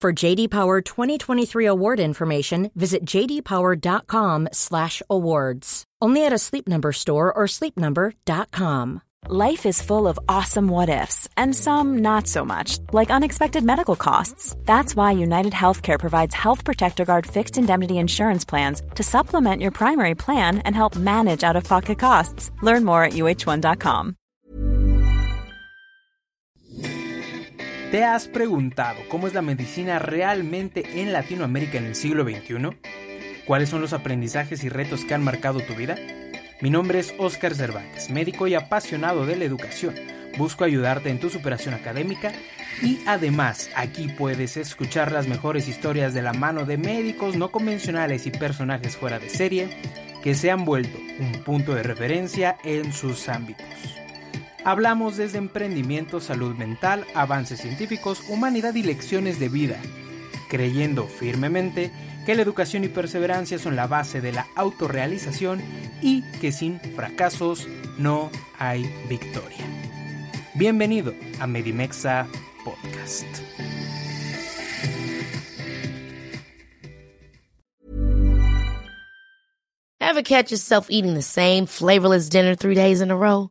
For JD Power 2023 award information, visit jdpower.com/awards. Only at a Sleep Number store or sleepnumber.com. Life is full of awesome what ifs, and some not so much, like unexpected medical costs. That's why United Healthcare provides Health Protector Guard fixed indemnity insurance plans to supplement your primary plan and help manage out of pocket costs. Learn more at uhone.com. ¿Te has preguntado cómo es la medicina realmente en Latinoamérica en el siglo XXI? ¿Cuáles son los aprendizajes y retos que han marcado tu vida? Mi nombre es Óscar Cervantes, médico y apasionado de la educación. Busco ayudarte en tu superación académica y además aquí puedes escuchar las mejores historias de la mano de médicos no convencionales y personajes fuera de serie que se han vuelto un punto de referencia en sus ámbitos. Hablamos desde emprendimiento, salud mental, avances científicos, humanidad y lecciones de vida, creyendo firmemente que la educación y perseverancia son la base de la autorrealización y que sin fracasos no hay victoria. Bienvenido a Medimexa Podcast. Ever catch yourself eating the same flavorless dinner three days in a row?